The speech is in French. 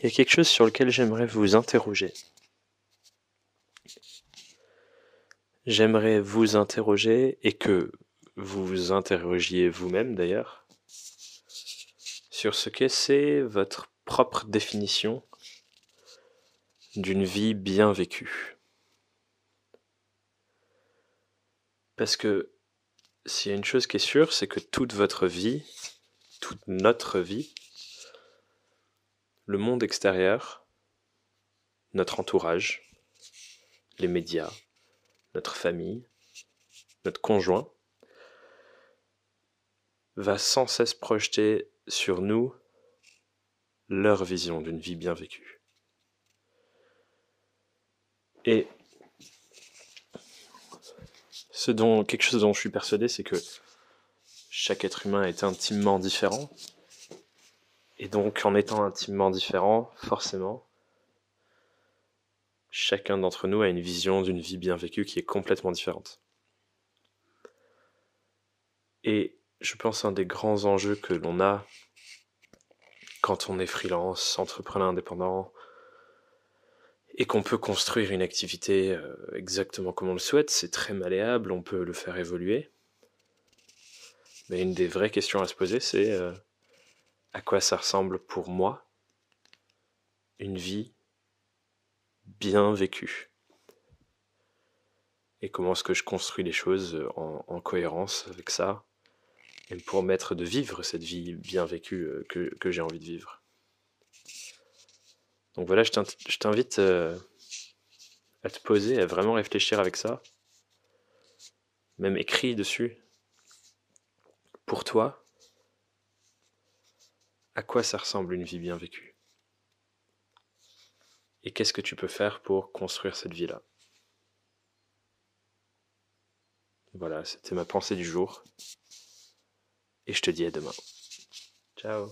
il y a quelque chose sur lequel j'aimerais vous interroger. J'aimerais vous interroger et que vous vous interrogiez vous-même d'ailleurs sur ce que c'est votre propre définition d'une vie bien vécue. Parce que s'il y a une chose qui est sûre, c'est que toute votre vie, toute notre vie, le monde extérieur, notre entourage, les médias, notre famille, notre conjoint, va sans cesse projeter sur nous leur vision d'une vie bien vécue. Et ce dont, quelque chose dont je suis persuadé, c'est que chaque être humain est intimement différent et donc, en étant intimement différents, forcément, chacun d'entre nous a une vision d'une vie bien vécue qui est complètement différente. Et je pense un des grands enjeux que l'on a quand on est freelance, entrepreneur indépendant, et qu'on peut construire une activité euh, exactement comme on le souhaite, c'est très malléable, on peut le faire évoluer. Mais une des vraies questions à se poser, c'est euh, à quoi ça ressemble pour moi une vie bien vécue? Et comment est-ce que je construis les choses en, cohérence avec ça et me permettre de vivre cette vie bien vécue euh, que, j'ai envie de vivre? Donc voilà, je t'invite euh, à te poser, à vraiment réfléchir avec ça, même écrit dessus. Pour toi, à quoi ça ressemble une vie bien vécue? Et qu'est-ce que tu peux faire pour construire cette vie-là? Voilà, c'était ma pensée du jour. Et je te dis à demain. Ciao